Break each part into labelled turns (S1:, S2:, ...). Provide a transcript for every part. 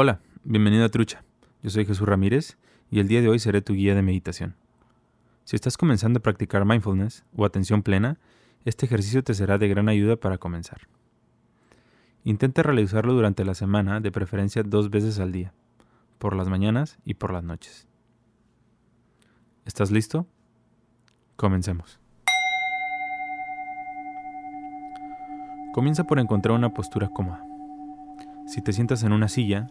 S1: Hola, bienvenido a Trucha. Yo soy Jesús Ramírez y el día de hoy seré tu guía de meditación. Si estás comenzando a practicar mindfulness o atención plena, este ejercicio te será de gran ayuda para comenzar. Intenta realizarlo durante la semana, de preferencia dos veces al día, por las mañanas y por las noches. ¿Estás listo? Comencemos. Comienza por encontrar una postura cómoda. Si te sientas en una silla,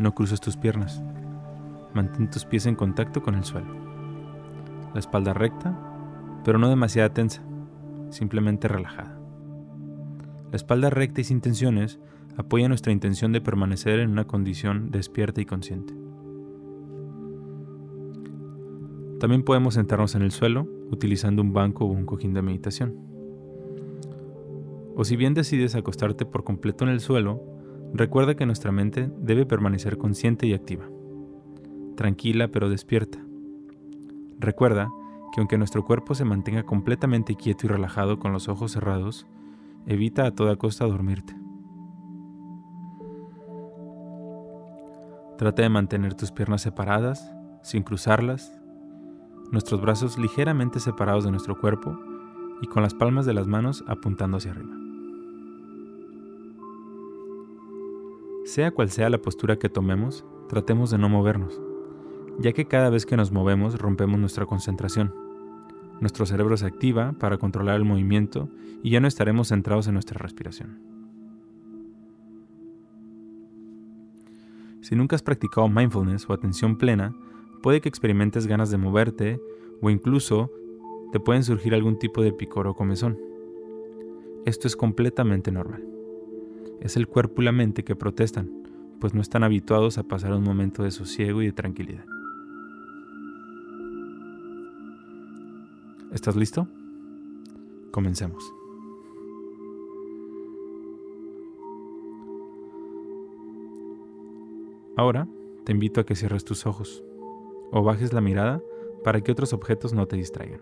S1: no cruces tus piernas. Mantén tus pies en contacto con el suelo. La espalda recta, pero no demasiado tensa, simplemente relajada. La espalda recta y sin tensiones apoya nuestra intención de permanecer en una condición despierta y consciente. También podemos sentarnos en el suelo utilizando un banco o un cojín de meditación. O si bien decides acostarte por completo en el suelo, Recuerda que nuestra mente debe permanecer consciente y activa, tranquila pero despierta. Recuerda que aunque nuestro cuerpo se mantenga completamente quieto y relajado con los ojos cerrados, evita a toda costa dormirte. Trata de mantener tus piernas separadas, sin cruzarlas, nuestros brazos ligeramente separados de nuestro cuerpo y con las palmas de las manos apuntando hacia arriba. Sea cual sea la postura que tomemos, tratemos de no movernos, ya que cada vez que nos movemos rompemos nuestra concentración. Nuestro cerebro se activa para controlar el movimiento y ya no estaremos centrados en nuestra respiración. Si nunca has practicado mindfulness o atención plena, puede que experimentes ganas de moverte o incluso te pueden surgir algún tipo de picor o comezón. Esto es completamente normal. Es el cuerpo y la mente que protestan, pues no están habituados a pasar un momento de sosiego y de tranquilidad. ¿Estás listo? Comencemos. Ahora te invito a que cierres tus ojos o bajes la mirada para que otros objetos no te distraigan.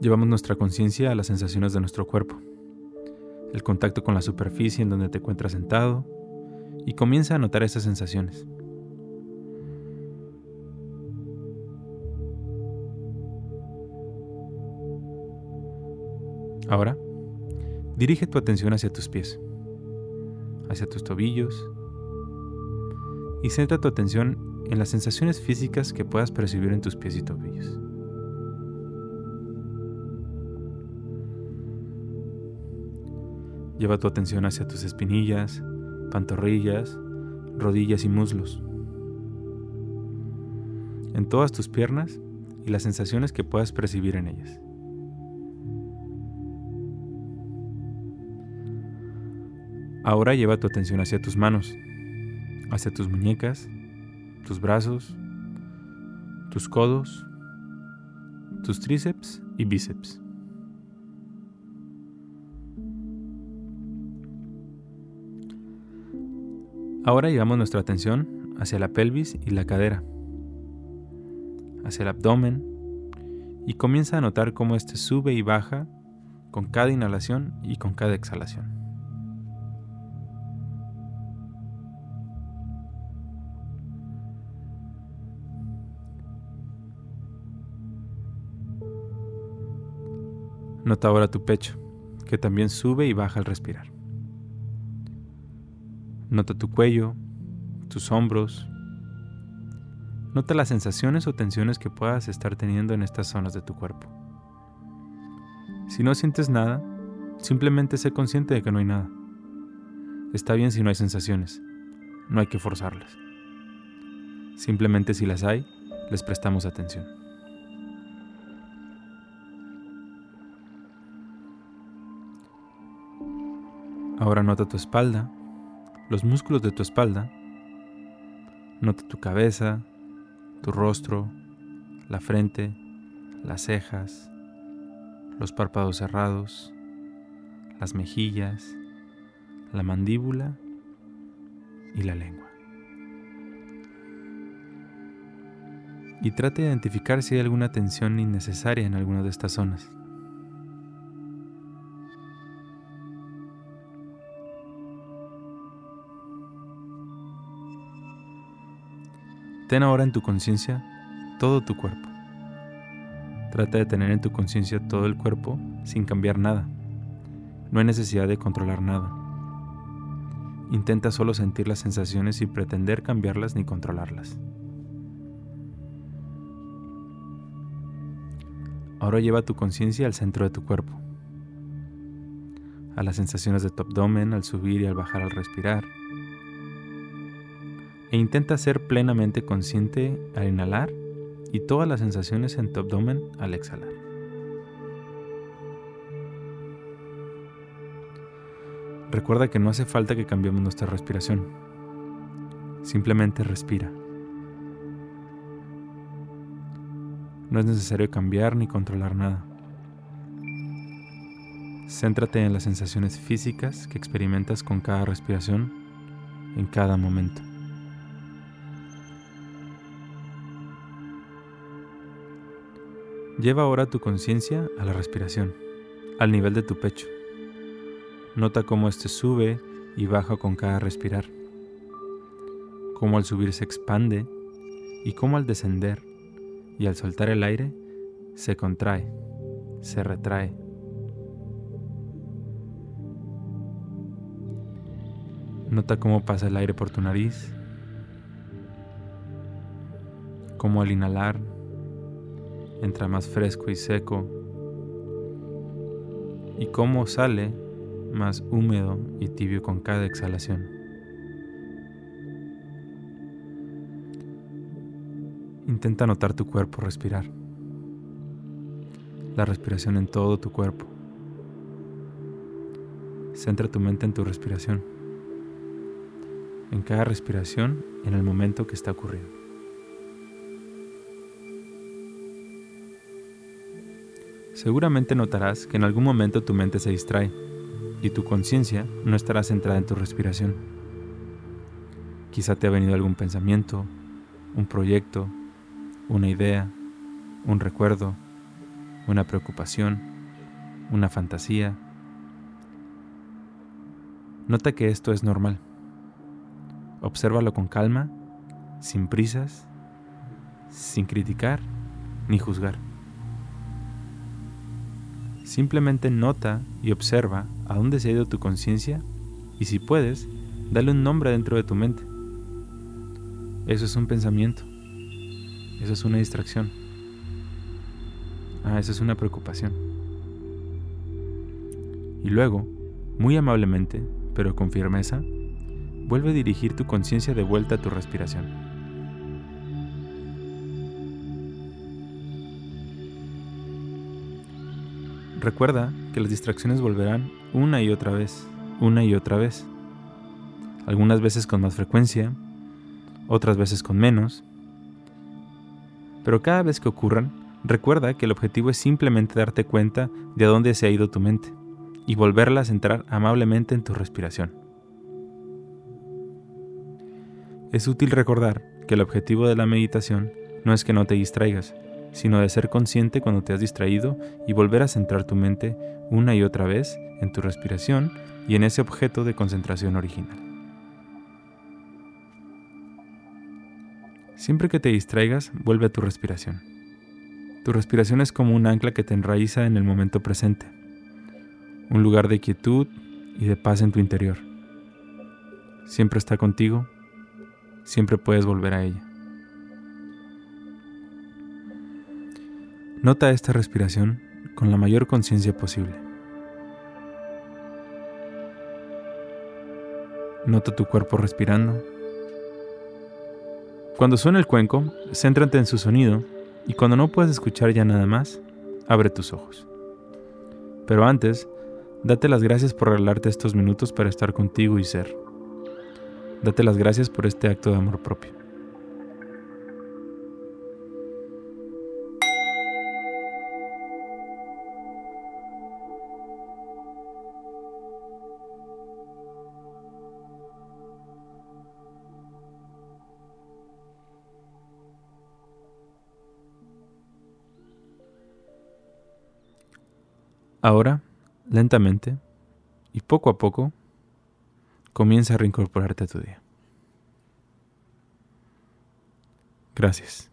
S1: Llevamos nuestra conciencia a las sensaciones de nuestro cuerpo, el contacto con la superficie en donde te encuentras sentado y comienza a notar esas sensaciones. Ahora, dirige tu atención hacia tus pies, hacia tus tobillos y centra tu atención en las sensaciones físicas que puedas percibir en tus pies y tobillos. Lleva tu atención hacia tus espinillas, pantorrillas, rodillas y muslos. En todas tus piernas y las sensaciones que puedas percibir en ellas. Ahora lleva tu atención hacia tus manos, hacia tus muñecas, tus brazos, tus codos, tus tríceps y bíceps. Ahora llevamos nuestra atención hacia la pelvis y la cadera, hacia el abdomen y comienza a notar cómo éste sube y baja con cada inhalación y con cada exhalación. Nota ahora tu pecho, que también sube y baja al respirar. Nota tu cuello, tus hombros. Nota las sensaciones o tensiones que puedas estar teniendo en estas zonas de tu cuerpo. Si no sientes nada, simplemente sé consciente de que no hay nada. Está bien si no hay sensaciones, no hay que forzarlas. Simplemente si las hay, les prestamos atención. Ahora nota tu espalda, los músculos de tu espalda. Nota tu cabeza, tu rostro, la frente, las cejas, los párpados cerrados, las mejillas, la mandíbula y la lengua. y trate de identificar si hay alguna tensión innecesaria en alguna de estas zonas. Ten ahora en tu conciencia todo tu cuerpo. Trata de tener en tu conciencia todo el cuerpo sin cambiar nada. No hay necesidad de controlar nada. Intenta solo sentir las sensaciones sin pretender cambiarlas ni controlarlas. Ahora lleva tu conciencia al centro de tu cuerpo, a las sensaciones de tu abdomen al subir y al bajar al respirar, e intenta ser plenamente consciente al inhalar y todas las sensaciones en tu abdomen al exhalar. Recuerda que no hace falta que cambiemos nuestra respiración. Simplemente respira. No es necesario cambiar ni controlar nada. Céntrate en las sensaciones físicas que experimentas con cada respiración en cada momento. Lleva ahora tu conciencia a la respiración, al nivel de tu pecho. Nota cómo éste sube y baja con cada respirar, cómo al subir se expande y cómo al descender y al soltar el aire se contrae, se retrae. Nota cómo pasa el aire por tu nariz, cómo al inhalar entra más fresco y seco y cómo sale más húmedo y tibio con cada exhalación. Intenta notar tu cuerpo respirar, la respiración en todo tu cuerpo. Centra tu mente en tu respiración, en cada respiración en el momento que está ocurriendo. Seguramente notarás que en algún momento tu mente se distrae y tu conciencia no estará centrada en tu respiración. Quizá te ha venido algún pensamiento, un proyecto, una idea, un recuerdo, una preocupación, una fantasía. Nota que esto es normal. Obsérvalo con calma, sin prisas, sin criticar ni juzgar. Simplemente nota y observa a dónde se ha ido tu conciencia y si puedes, dale un nombre dentro de tu mente. Eso es un pensamiento. Eso es una distracción. Ah, eso es una preocupación. Y luego, muy amablemente, pero con firmeza, vuelve a dirigir tu conciencia de vuelta a tu respiración. Recuerda que las distracciones volverán una y otra vez, una y otra vez. Algunas veces con más frecuencia, otras veces con menos. Pero cada vez que ocurran, recuerda que el objetivo es simplemente darte cuenta de a dónde se ha ido tu mente y volverla a centrar amablemente en tu respiración. Es útil recordar que el objetivo de la meditación no es que no te distraigas, sino de ser consciente cuando te has distraído y volver a centrar tu mente una y otra vez en tu respiración y en ese objeto de concentración original. Siempre que te distraigas, vuelve a tu respiración. Tu respiración es como un ancla que te enraiza en el momento presente, un lugar de quietud y de paz en tu interior. Siempre está contigo, siempre puedes volver a ella. Nota esta respiración con la mayor conciencia posible. Nota tu cuerpo respirando. Cuando suena el cuenco, céntrate en su sonido y cuando no puedas escuchar ya nada más, abre tus ojos. Pero antes, date las gracias por regalarte estos minutos para estar contigo y ser. Date las gracias por este acto de amor propio. Ahora, lentamente y poco a poco, comienza a reincorporarte a tu día. Gracias.